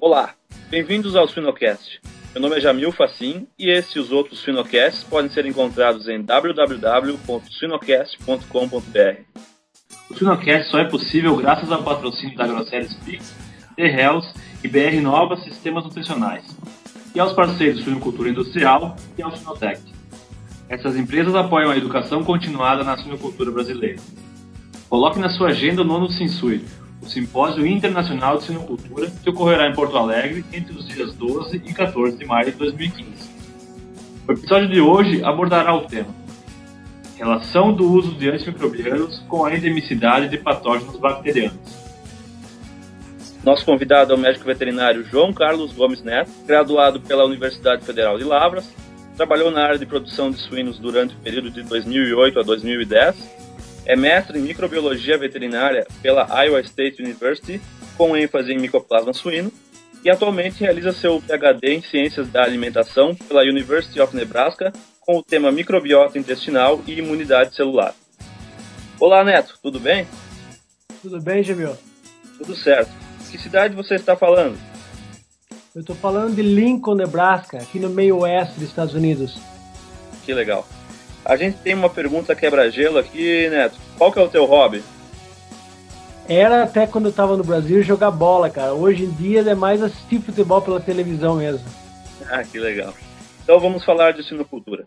Olá, bem-vindos ao Suinocast. Meu nome é Jamil Facim e esse e os outros Suinocasts podem ser encontrados em www.suinocast.com.br. O Suinocast só é possível graças ao patrocínio da Grosseries Pix, The Hells e BR Nova Sistemas Nutricionais, e aos parceiros Suinocultura Industrial e ao Suinotec. Essas empresas apoiam a educação continuada na suinocultura brasileira. Coloque na sua agenda o nono Sinsui, o Simpósio Internacional de Sinocultura, que ocorrerá em Porto Alegre entre os dias 12 e 14 de maio de 2015. O episódio de hoje abordará o tema Relação do uso de antimicrobianos com a endemicidade de patógenos bacterianos. Nosso convidado é o médico veterinário João Carlos Gomes Neto, graduado pela Universidade Federal de Lavras, trabalhou na área de produção de suínos durante o período de 2008 a 2010 é mestre em microbiologia veterinária pela Iowa State University, com ênfase em micoplasma suíno, e atualmente realiza seu PhD em Ciências da Alimentação pela University of Nebraska, com o tema microbiota intestinal e imunidade celular. Olá, Neto, tudo bem? Tudo bem, Jamil? Tudo certo. Que cidade você está falando? Eu estou falando de Lincoln, Nebraska, aqui no meio oeste dos Estados Unidos. Que legal. A gente tem uma pergunta quebra-gelo aqui, Neto. Qual que é o teu hobby? Era até quando eu tava no Brasil jogar bola, cara. Hoje em dia é mais assistir futebol pela televisão mesmo. Ah, que legal. Então vamos falar de sinocultura.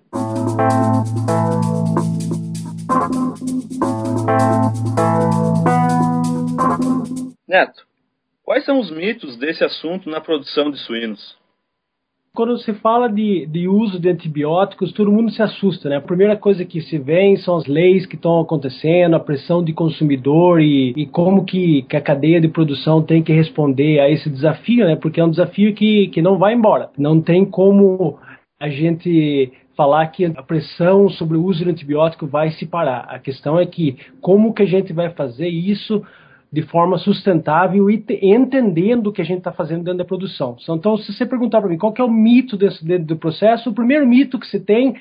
Neto, quais são os mitos desse assunto na produção de suínos? Quando se fala de, de uso de antibióticos, todo mundo se assusta, né? A primeira coisa que se vê são as leis que estão acontecendo, a pressão de consumidor e, e como que, que, a cadeia de produção tem que responder a esse desafio, né? Porque é um desafio que, que não vai embora. Não tem como a gente falar que a pressão sobre o uso de antibiótico vai se parar. A questão é que como que a gente vai fazer isso de forma sustentável e entendendo o que a gente está fazendo dentro da produção. Então, se você perguntar para mim qual é o mito desse, dentro do processo, o primeiro mito que se tem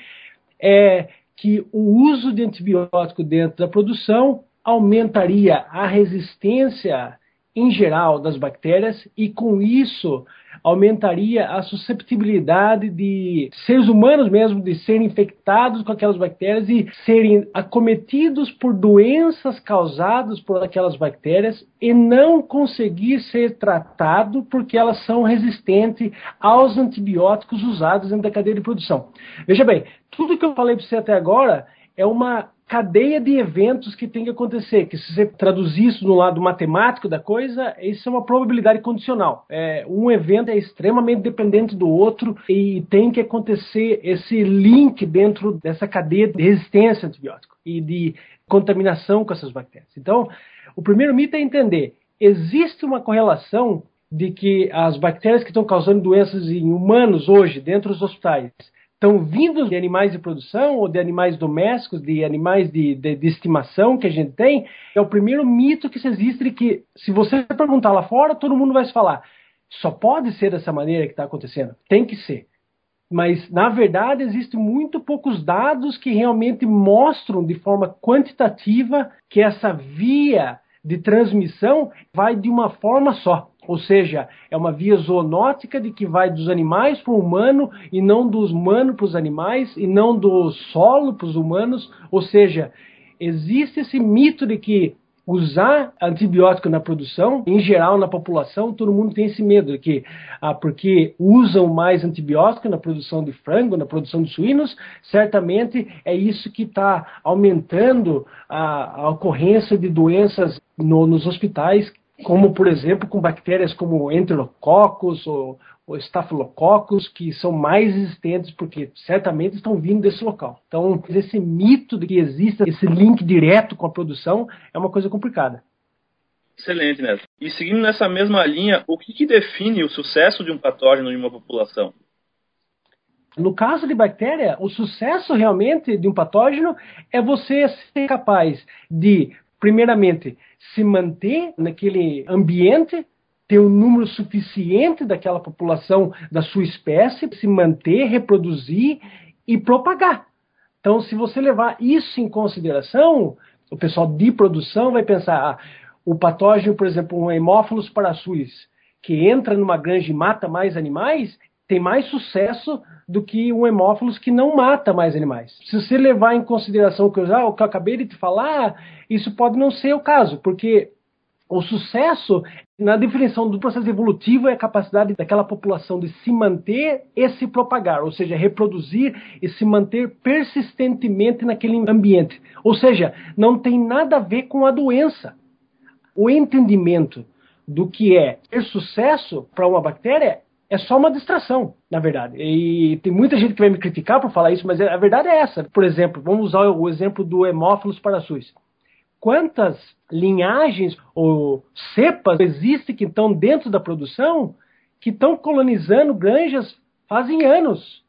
é que o uso de antibiótico dentro da produção aumentaria a resistência em geral das bactérias e com isso aumentaria a susceptibilidade de seres humanos mesmo de serem infectados com aquelas bactérias e serem acometidos por doenças causadas por aquelas bactérias e não conseguir ser tratado porque elas são resistentes aos antibióticos usados dentro da cadeia de produção. Veja bem, tudo que eu falei para você até agora é uma cadeia de eventos que tem que acontecer, que se você traduzir isso no lado matemático da coisa, isso é uma probabilidade condicional. É, um evento é extremamente dependente do outro e tem que acontecer esse link dentro dessa cadeia de resistência a antibiótico e de contaminação com essas bactérias. Então, o primeiro mito é entender, existe uma correlação de que as bactérias que estão causando doenças em humanos hoje dentro dos hospitais estão vindos de animais de produção ou de animais domésticos, de animais de, de, de, estimação que a gente tem, é o primeiro mito que existe de que, se você perguntar lá fora, todo mundo vai se falar. Só pode ser dessa maneira que está acontecendo. Tem que ser. Mas, na verdade, existem muito poucos dados que realmente mostram de forma quantitativa que essa via de transmissão vai de uma forma só. Ou seja, é uma via zoonótica de que vai dos animais para o humano e não dos humanos para os animais e não do solo para os humanos. Ou seja, existe esse mito de que usar antibiótico na produção, em geral na população, todo mundo tem esse medo de que ah, porque usam mais antibiótico na produção de frango, na produção de suínos, certamente é isso que está aumentando a, a, ocorrência de doenças no, nos hospitais como por exemplo com bactérias como Enterococcus ou, ou Staphylococcus, que são mais resistentes porque certamente estão vindo desse local. Então, esse mito de que exista esse link direto com a produção é uma coisa complicada. Excelente, Neto. E seguindo nessa mesma linha, o que, que define o sucesso de um patógeno em uma população? No caso de bactéria, o sucesso realmente de um patógeno é você ser capaz de, primeiramente, se manter naquele ambiente, ter um número suficiente daquela população da sua espécie, se manter, reproduzir e propagar. Então, se você levar isso em consideração, o pessoal de produção vai pensar, ah, o patógeno, por exemplo, um Haemophilus parasuis, que entra numa granja e mata mais animais, tem mais sucesso do que um hemófilos que não mata mais animais. Se você levar em consideração o que eu, ah, o que eu acabei de te falar, isso pode não ser o caso, porque o sucesso na definição do processo evolutivo é a capacidade daquela população de se manter e se propagar, ou seja, reproduzir e se manter persistentemente naquele ambiente. Ou seja, não tem nada a ver com a doença. O entendimento do que é ter sucesso para uma bactéria é só uma distração, na verdade. E tem muita gente que vai me criticar por falar isso, mas a verdade é essa. Por exemplo, vamos usar o exemplo do Hemófilos parasus. Quantas linhagens ou cepas existem que estão dentro da produção que estão colonizando granjas fazem anos,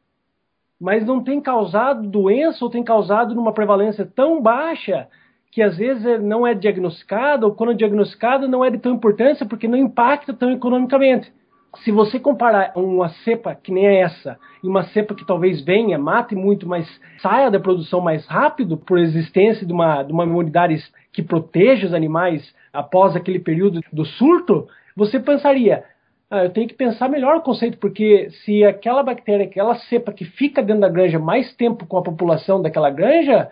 mas não tem causado doença ou tem causado numa prevalência tão baixa que às vezes não é diagnosticada ou quando é diagnosticada não é de tão importância porque não impacta tão economicamente se você comparar uma cepa que nem essa e uma cepa que talvez venha, mate muito, mas saia da produção mais rápido por existência de uma, de uma imunidade que proteja os animais após aquele período do surto, você pensaria, ah, eu tenho que pensar melhor o conceito, porque se aquela bactéria, aquela cepa que fica dentro da granja mais tempo com a população daquela granja,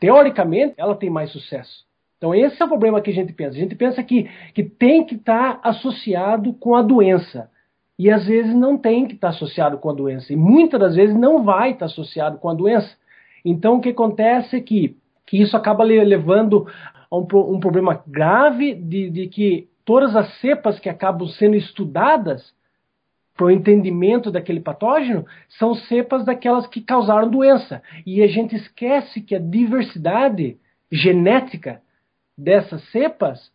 teoricamente ela tem mais sucesso. Então, esse é o problema que a gente pensa. A gente pensa que, que tem que estar tá associado com a doença. E às vezes não tem que estar tá associado com a doença. E muitas das vezes não vai estar tá associado com a doença. Então, o que acontece é que, que isso acaba levando a um, um problema grave de, de que todas as cepas que acabam sendo estudadas para o entendimento daquele patógeno são cepas daquelas que causaram doença. E a gente esquece que a diversidade genética dessas cepas,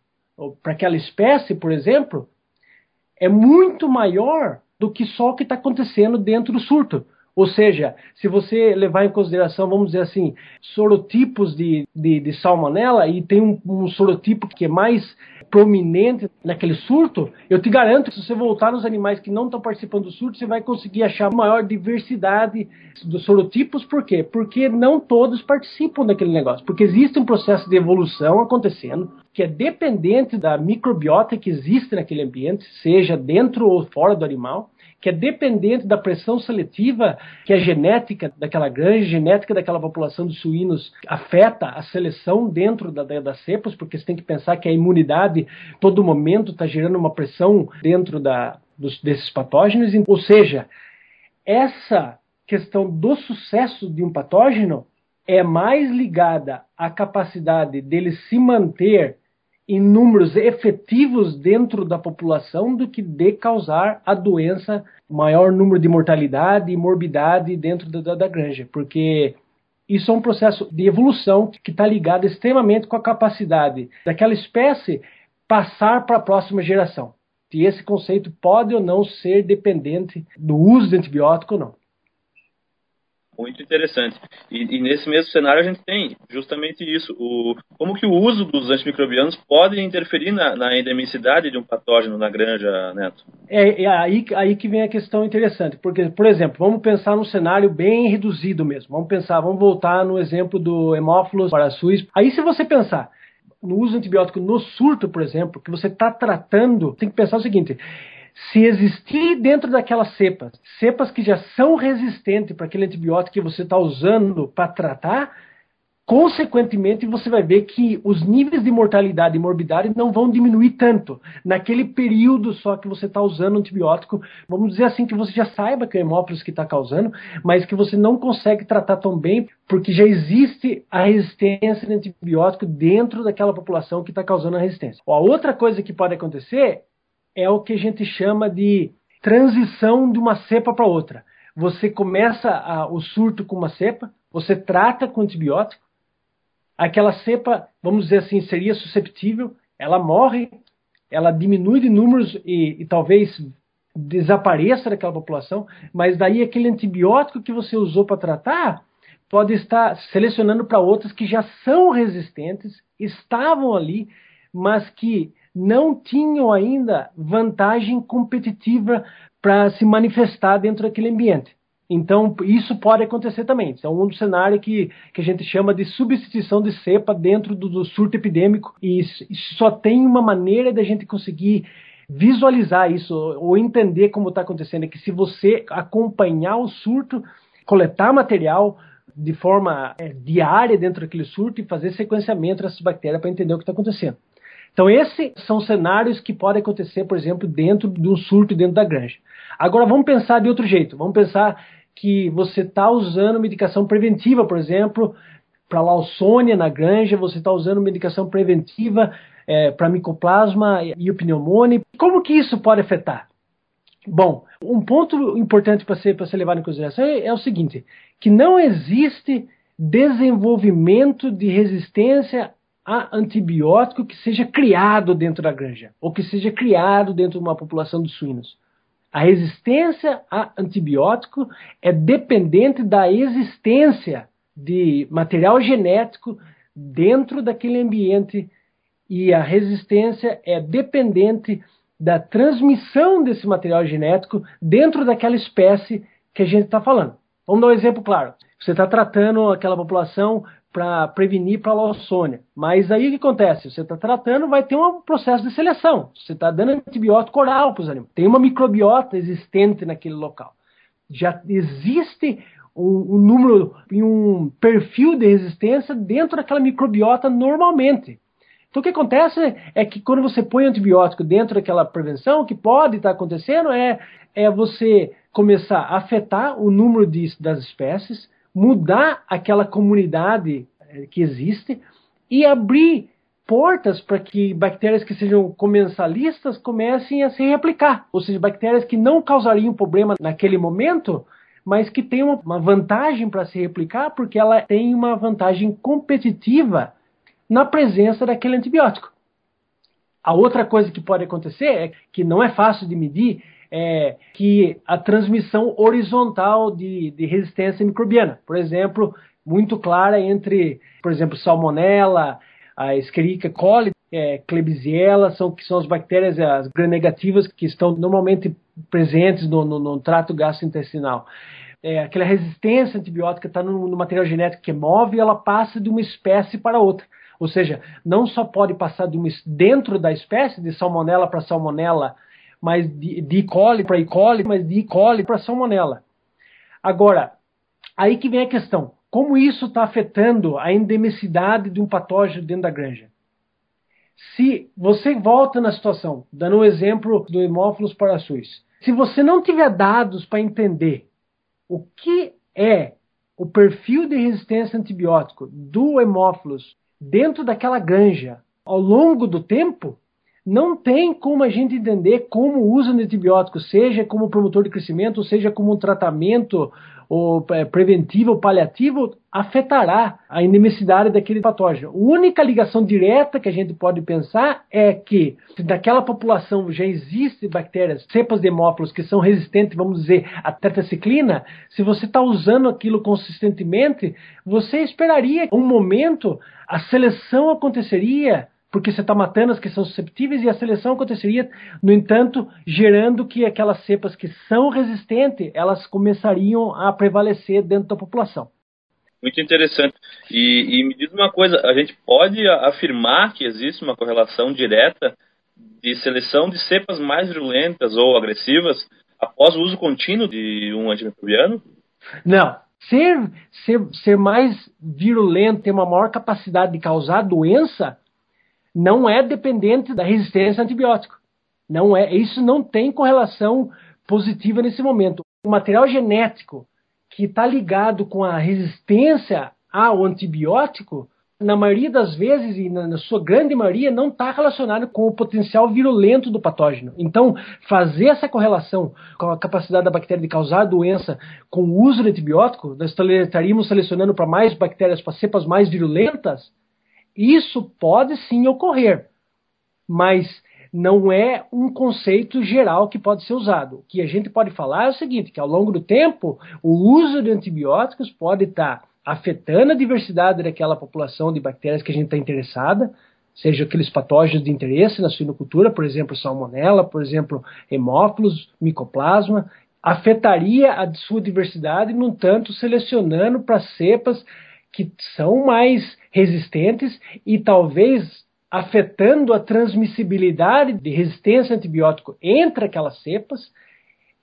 para aquela espécie, por exemplo, é muito maior do que só o que está acontecendo dentro do surto. Ou seja, se você levar em consideração, vamos dizer assim, sorotipos de, de, de salmonela, e tem um, um sorotipo que é mais prominente naquele surto, eu te garanto que se você voltar nos animais que não estão participando do surto, você vai conseguir achar maior diversidade dos sorotipos. Por quê? Porque não todos participam daquele negócio. Porque existe um processo de evolução acontecendo que é dependente da microbiota que existe naquele ambiente, seja dentro ou fora do animal que é dependente da pressão seletiva que a genética daquela granja, genética daquela população de suínos afeta a seleção dentro da, da, das cepas, porque você tem que pensar que a imunidade todo momento está gerando uma pressão dentro da, dos, desses patógenos. Ou seja, essa questão do sucesso de um patógeno é mais ligada à capacidade dele se manter em números efetivos dentro da população do que de causar a doença, maior número de mortalidade e morbidade dentro da, da granja, porque isso é um processo de evolução que está ligado extremamente com a capacidade daquela espécie passar para a próxima geração. E esse conceito pode ou não ser dependente do uso de antibiótico ou não. Muito interessante. E, e, nesse mesmo cenário a gente tem justamente isso, o, como que o uso dos antimicrobianos pode interferir na, na endemicidade de um patógeno na granja, Neto? É, é, aí, aí que vem a questão interessante, porque, por exemplo, vamos pensar num cenário bem reduzido mesmo, vamos pensar, vamos voltar no exemplo do hemófilos parasus. Aí se você pensar no uso antibiótico no surto, por exemplo, que você está tratando, tem que pensar o seguinte, se existir dentro daquelas cepas, cepas que já são resistentes para aquele antibiótico que você está usando para tratar, consequentemente você vai ver que os níveis de mortalidade e morbidade não vão diminuir tanto naquele período só que você está usando antibiótico. Vamos dizer assim que você já saiba que é o hemófilos que está causando, mas que você não consegue tratar tão bem porque já existe a resistência de antibiótico dentro daquela população que está causando a resistência. A outra coisa que pode acontecer é o que a gente chama de transição de uma cepa para outra. Você começa a, o surto com uma cepa, você trata com antibiótico, aquela cepa, vamos dizer assim, seria susceptível, ela morre, ela diminui de números e, e talvez desapareça daquela população, mas daí aquele antibiótico que você usou para tratar pode estar selecionando para outras que já são resistentes, estavam ali, mas que não tinham ainda vantagem competitiva para se manifestar dentro daquele ambiente. Então, isso pode acontecer também. Isso é um cenário que, que a gente chama de substituição de cepa dentro do, do surto epidêmico, e isso, isso só tem uma maneira da gente conseguir visualizar isso ou entender como está acontecendo é que se você acompanhar o surto, coletar material de forma é, diária dentro daquele surto e fazer sequenciamento dessas bactérias para entender o que está acontecendo. Então, esses são cenários que podem acontecer, por exemplo, dentro de um surto dentro da granja. Agora, vamos pensar de outro jeito. Vamos pensar que você está usando medicação preventiva, por exemplo, para Lawsonia na granja, você está usando medicação preventiva é, para micoplasma e o pneumônia. Como que isso pode afetar? Bom, um ponto importante para ser, ser levado em consideração é, é o seguinte, que não existe desenvolvimento de resistência a antibiótico que seja criado dentro da granja, ou que seja criado dentro de uma população de suínos. A resistência a antibiótico é dependente da existência de material genético dentro daquele ambiente e a resistência é dependente da transmissão desse material genético dentro daquela espécie que a gente está falando. Vamos dar um exemplo claro. Você está tratando aquela população para prevenir para a lawsônia. Mas aí o que acontece? Você está tratando, vai ter um processo de seleção. Você está dando antibiótico oral para os animais. Tem uma microbiota existente naquele local. Já existe um, um número e um perfil de resistência dentro daquela microbiota normalmente. Então o que acontece é que quando você põe antibiótico dentro daquela prevenção, o que pode estar acontecendo é, é você começar a afetar o número de, das espécies, mudar aquela comunidade eh, que existe e abrir portas para que bactérias que sejam comensalistas comecem a se replicar. Ou seja, bactérias que não causariam problema naquele momento, mas que têm uma vantagem para se replicar porque ela tem uma vantagem competitiva na presença daquele antibiótico. A outra coisa que pode acontecer, é que não é fácil de medir, é que a transmissão horizontal de, de resistência microbiana, por exemplo, muito clara entre, por exemplo, salmonella, a Escherichia coli, é, Klebsiella, são, que são as bactérias as gram-negativas que estão normalmente presentes no, no, no trato gastrointestinal. É, aquela resistência antibiótica está no, no, material genético que move e ela passa de uma espécie para outra. Ou seja, não só pode passar de uma, dentro da espécie, de salmonela para salmonela, mas de, E. coli para E. coli, mas de E. coli para salmonela. Agora, aí que vem a questão. Como isso está afetando a endemicidade de um patógeno dentro da granja? Se você volta na situação, dando um exemplo do Hemófilos parasus, se você não tiver dados para entender o que é o perfil de resistência a antibiótico do Hemófilos dentro daquela granja ao longo do tempo, não tem como a gente entender como o uso de antibióticos, seja como promotor de crescimento, seja como um tratamento ou é, preventivo ou paliativo, afetará a endemicidade daquele patógeno. A única ligação direta que a gente pode pensar é que se daquela população já existe bactérias, cepas de hemófilos que são resistentes, vamos dizer, à tetraciclina, se você está usando aquilo consistentemente, você esperaria um momento, a seleção aconteceria porque você está matando as que são susceptíveis e a seleção aconteceria, no entanto, gerando que aquelas cepas que são resistentes, elas começariam a prevalecer dentro da população. Muito interessante. E, e me diz uma coisa, a gente pode afirmar que existe uma correlação direta de seleção de cepas mais virulentas ou agressivas após o uso contínuo de um antimicrobiano? Não. Ser, ser, ser mais virulento, ter uma maior capacidade de causar doença, não é dependente da resistência a antibiótico. Não é, isso não tem correlação positiva nesse momento. O material genético que está ligado com a resistência ao antibiótico, na maioria das vezes e na, sua grande maioria, não está relacionado com o potencial virulento do patógeno. Então, fazer essa correlação com a capacidade da bactéria de causar doença com o uso de antibiótico, nós estaríamos selecionando para mais bactérias, para cepas mais virulentas, isso pode sim ocorrer, mas não é um conceito geral que pode ser usado. O que a gente pode falar é o seguinte, que ao longo do tempo, o uso de antibióticos pode estar afetando a diversidade daquela população de bactérias que a gente está interessada, seja aqueles patógenos de interesse na suinocultura, por exemplo, salmonella, por exemplo, hemófilos, micoplasma, afetaria a sua diversidade, no entanto, selecionando para cepas que são mais resistentes e talvez afetando a transmissibilidade de resistência a antibiótico entre aquelas cepas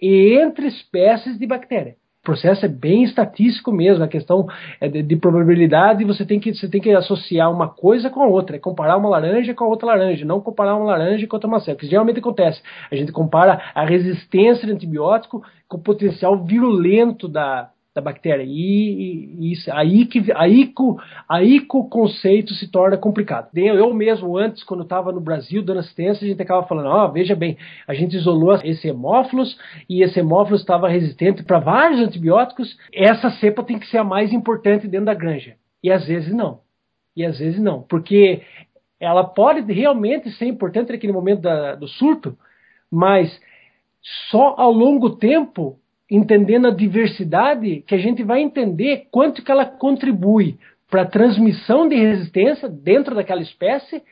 e entre espécies de bactéria. O processo é bem estatístico mesmo, a questão é de, de, probabilidade você tem, que, você tem que associar uma coisa com a outra, é comparar uma laranja com a outra laranja, não comparar uma laranja com outra maçã, que geralmente acontece. A gente compara a resistência de antibiótico com o potencial virulento da, da bactéria. E, isso, aí, que, aí, que, aí que o conceito se torna complicado. Eu mesmo, antes, quando estava no Brasil dando assistência, a gente acaba falando: ó, oh, veja bem, a gente isolou esse hemófilos e esse hemófilos estava resistente para vários antibióticos. Essa cepa tem que ser a mais importante dentro da granja. E às vezes não. E às vezes não. Porque ela pode realmente ser importante naquele momento da, do surto, mas só ao longo tempo entendendo a diversidade, que a gente vai entender quanto que ela contribui para a transmissão de resistência dentro daquela espécie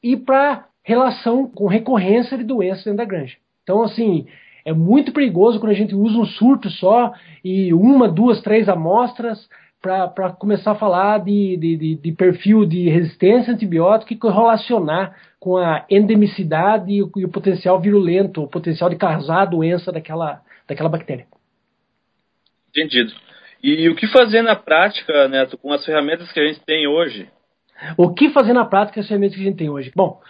e para relação com recorrência de doenças dentro da granja. Então, assim, é muito perigoso quando a gente usa um surto só e uma, duas, três amostras para começar a falar de, de, de, perfil de resistência a antibiótico e relacionar com a endemicidade e o, e o potencial virulento, o potencial de causar a doença daquela, daquela bactéria. Entendido. E o que fazer na prática, Neto, com as ferramentas que a gente tem hoje? O que fazer na prática com as ferramentas que a gente tem hoje? Bom,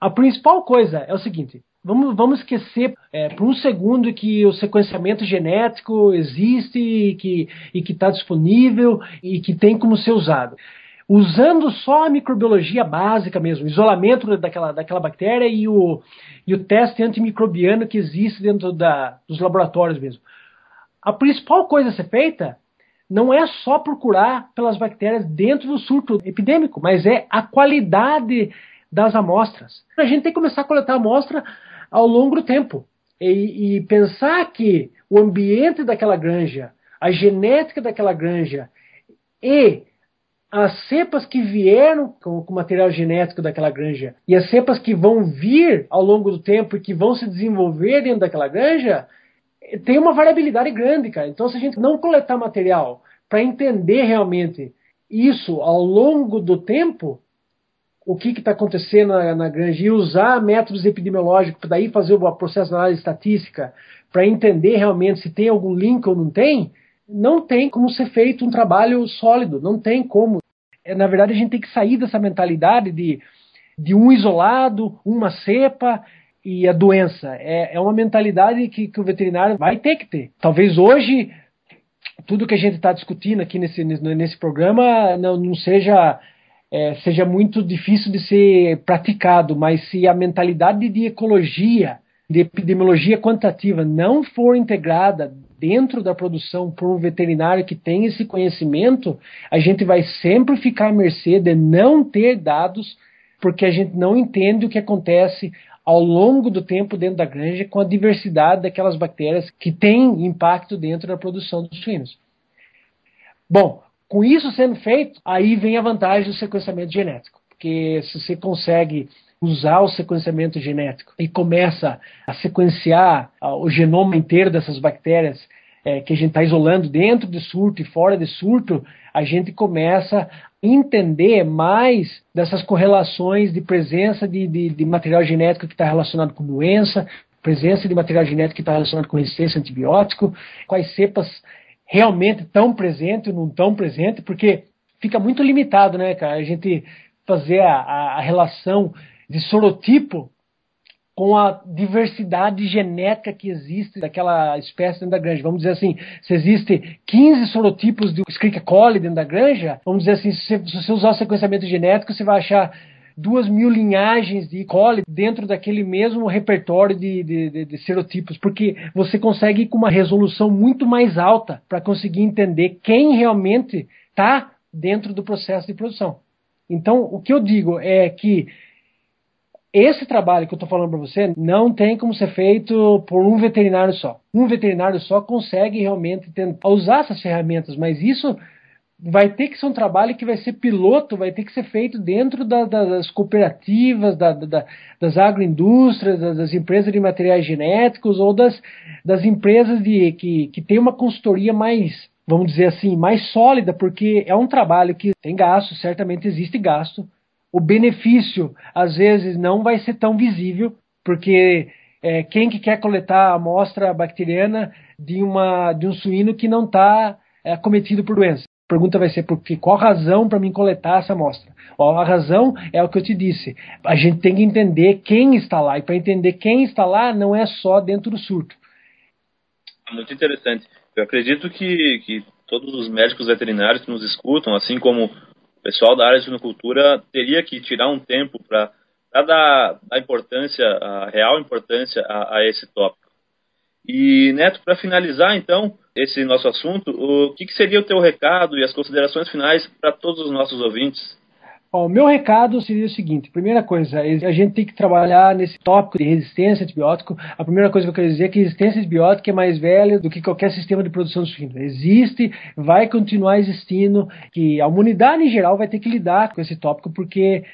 a principal coisa é o seguinte: vamos, vamos esquecer é, por um segundo que o sequenciamento genético existe e que está disponível e que tem como ser usado. Usando só a microbiologia básica mesmo, isolamento daquela, daquela bactéria e o, e o teste antimicrobiano que existe dentro da, dos laboratórios mesmo a principal coisa a ser feita não é só procurar pelas bactérias dentro do surto epidêmico, mas é a qualidade das amostras. A gente tem que começar a coletar amostra ao longo do tempo e, e pensar que o ambiente daquela granja, a genética daquela granja e as cepas que vieram com, o material genético daquela granja e as cepas que vão vir ao longo do tempo e que vão se desenvolver dentro daquela granja tem uma variabilidade grande, cara. Então, se a gente não coletar material para entender realmente isso ao longo do tempo, o que está acontecendo na, na granja e usar métodos epidemiológicos para daí fazer o processo de análise estatística para entender realmente se tem algum link ou não tem, não tem como ser feito um trabalho sólido, não tem como. É, na verdade, a gente tem que sair dessa mentalidade de, de um isolado, uma cepa, e a doença. É, é uma mentalidade que, que o veterinário vai ter que ter. Talvez hoje tudo que a gente está discutindo aqui nesse, nesse programa não, não seja é, seja muito difícil de ser praticado, mas se a mentalidade de ecologia, de epidemiologia quantitativa não for integrada dentro da produção por um veterinário que tem esse conhecimento, a gente vai sempre ficar à mercê de não ter dados, porque a gente não entende o que acontece ao longo do tempo dentro da granja com a diversidade daquelas bactérias que têm impacto dentro da produção dos suínos. Bom, com isso sendo feito, aí vem a vantagem do sequenciamento genético, porque se você consegue usar o sequenciamento genético e começa a sequenciar o genoma inteiro dessas bactérias é, que a gente está isolando dentro de surto e fora de surto, a gente começa entender mais dessas correlações de presença de, de, de material genético que está relacionado com doença, presença de material genético que está relacionado com resistência a antibiótico, quais cepas realmente estão presentes ou não estão presentes, porque fica muito limitado, né, cara, a gente fazer a, a, a relação de sorotipo com a diversidade genética que existe daquela espécie dentro da granja. Vamos dizer assim, se existe 15 sorotipos de Escherichia coli dentro da granja, vamos dizer assim, se você usar o sequenciamento genético, você vai achar duas mil linhagens de E. coli dentro daquele mesmo repertório de, de, de, de serotipos, porque você consegue ir com uma resolução muito mais alta para conseguir entender quem realmente está dentro do processo de produção. Então, o que eu digo é que esse trabalho que eu estou falando para você não tem como ser feito por um veterinário só. Um veterinário só consegue realmente tentar usar essas ferramentas, mas isso vai ter que ser um trabalho que vai ser piloto, vai ter que ser feito dentro da, da, das cooperativas, da, das agroindústrias, das, empresas de materiais genéticos ou das, das empresas de, que, que tem uma consultoria mais, vamos dizer assim, mais sólida, porque é um trabalho que tem gasto, certamente existe gasto, o benefício às vezes não vai ser tão visível, porque é, quem que quer coletar a amostra bacteriana de, uma, de um suíno que não está é, cometido por doença? A pergunta vai ser por? Qual a razão para mim coletar essa amostra? a razão é o que eu te disse. A gente tem que entender quem está lá. E para entender quem está lá, não é só dentro do surto. Muito interessante. Eu acredito que, que todos os médicos veterinários que nos escutam, assim como pessoal da área de suinocultura, teria que tirar um tempo para dar a importância, a real importância a, a esse tópico. E, Neto, para finalizar, então, esse nosso assunto, o que, que, seria o teu recado e as considerações finais para todos os nossos ouvintes? O meu recado seria o seguinte: primeira coisa, a gente tem que trabalhar nesse tópico de resistência a antibiótico. A primeira coisa que eu quero dizer é que a resistência a antibiótico é mais velha do que qualquer sistema de produção de suíno. Existe, vai continuar existindo, que a humanidade em geral vai ter que lidar com esse tópico, porque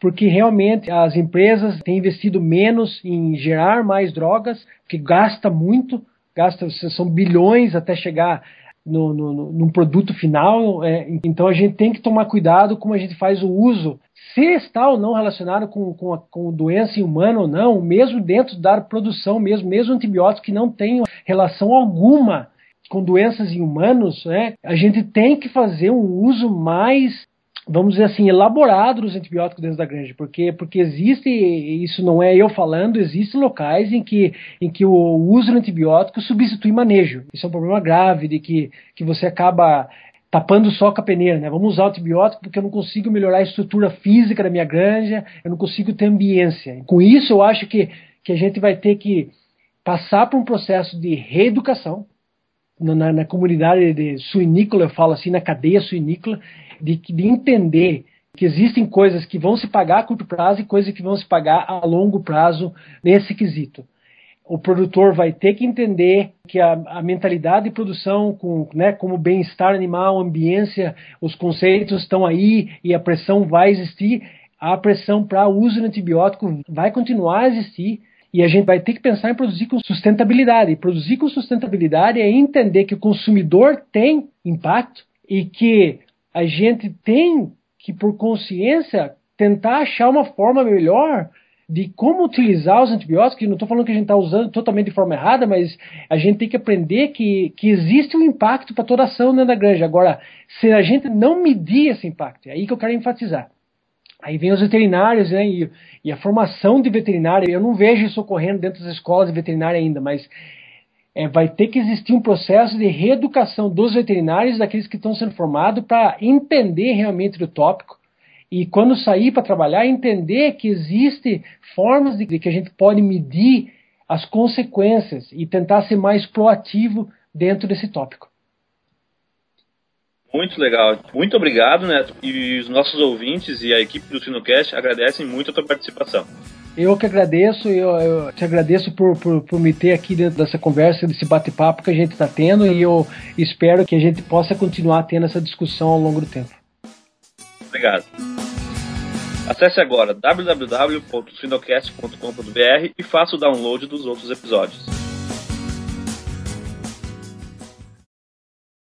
porque realmente as empresas têm investido menos em gerar mais drogas, que gasta muito, gasta são bilhões até chegar no, no, no produto final. É, então a gente tem que tomar cuidado como a gente faz o uso, se está ou não relacionado com, com, a, com doença em humano ou não, mesmo dentro da produção, mesmo, mesmo antibióticos que não tenham relação alguma com doenças em humanos, né, a gente tem que fazer um uso mais vamos dizer assim, elaborado dos antibióticos dentro da granja, porque, porque existe, isso não é eu falando, existem locais em que, em que o uso do antibiótico substitui manejo. Isso é um problema grave, de que, que você acaba tapando só com a peneira, né? Vamos usar o antibiótico porque eu não consigo melhorar a estrutura física da minha granja, eu não consigo ter ambiência. Com isso, eu acho que, que a gente vai ter que passar por um processo de reeducação na, na comunidade de suinícola, eu falo assim, na cadeia suinícola, de, de entender que existem coisas que vão se pagar a curto prazo e coisas que vão se pagar a longo prazo nesse quesito. O produtor vai ter que entender que a, a mentalidade de produção, com, né, como bem-estar animal, ambiência, os conceitos estão aí e a pressão vai existir. A pressão para uso de antibiótico vai continuar a existir e a gente vai ter que pensar em produzir com sustentabilidade. E produzir com sustentabilidade é entender que o consumidor tem impacto e que a gente tem que, por consciência, tentar achar uma forma melhor de como utilizar os antibióticos. Não estou falando que a gente está usando totalmente de forma errada, mas a gente tem que aprender que, que existe um impacto para toda ação dentro da granja. Agora, se a gente não medir esse impacto, é aí que eu quero enfatizar. Aí vem os veterinários né, e, e, a formação de veterinário. Eu não vejo isso ocorrendo dentro das escolas de veterinária ainda, mas é, vai ter que existir um processo de reeducação dos veterinários, daqueles que estão sendo formados, para entender realmente o tópico e quando sair para trabalhar, entender que existem formas de, de que a gente pode medir as consequências e tentar ser mais proativo dentro desse tópico. Muito legal. Muito obrigado, Neto. E os nossos ouvintes e a equipe do Sinocast agradecem muito a tua participação. Eu que agradeço, eu, eu te agradeço por, por, por, me ter aqui dentro dessa conversa, desse bate-papo que a gente está tendo e eu espero que a gente possa continuar tendo essa discussão ao longo do tempo. Obrigado. Acesse agora www.sinocast.com.br e faça o download dos outros episódios.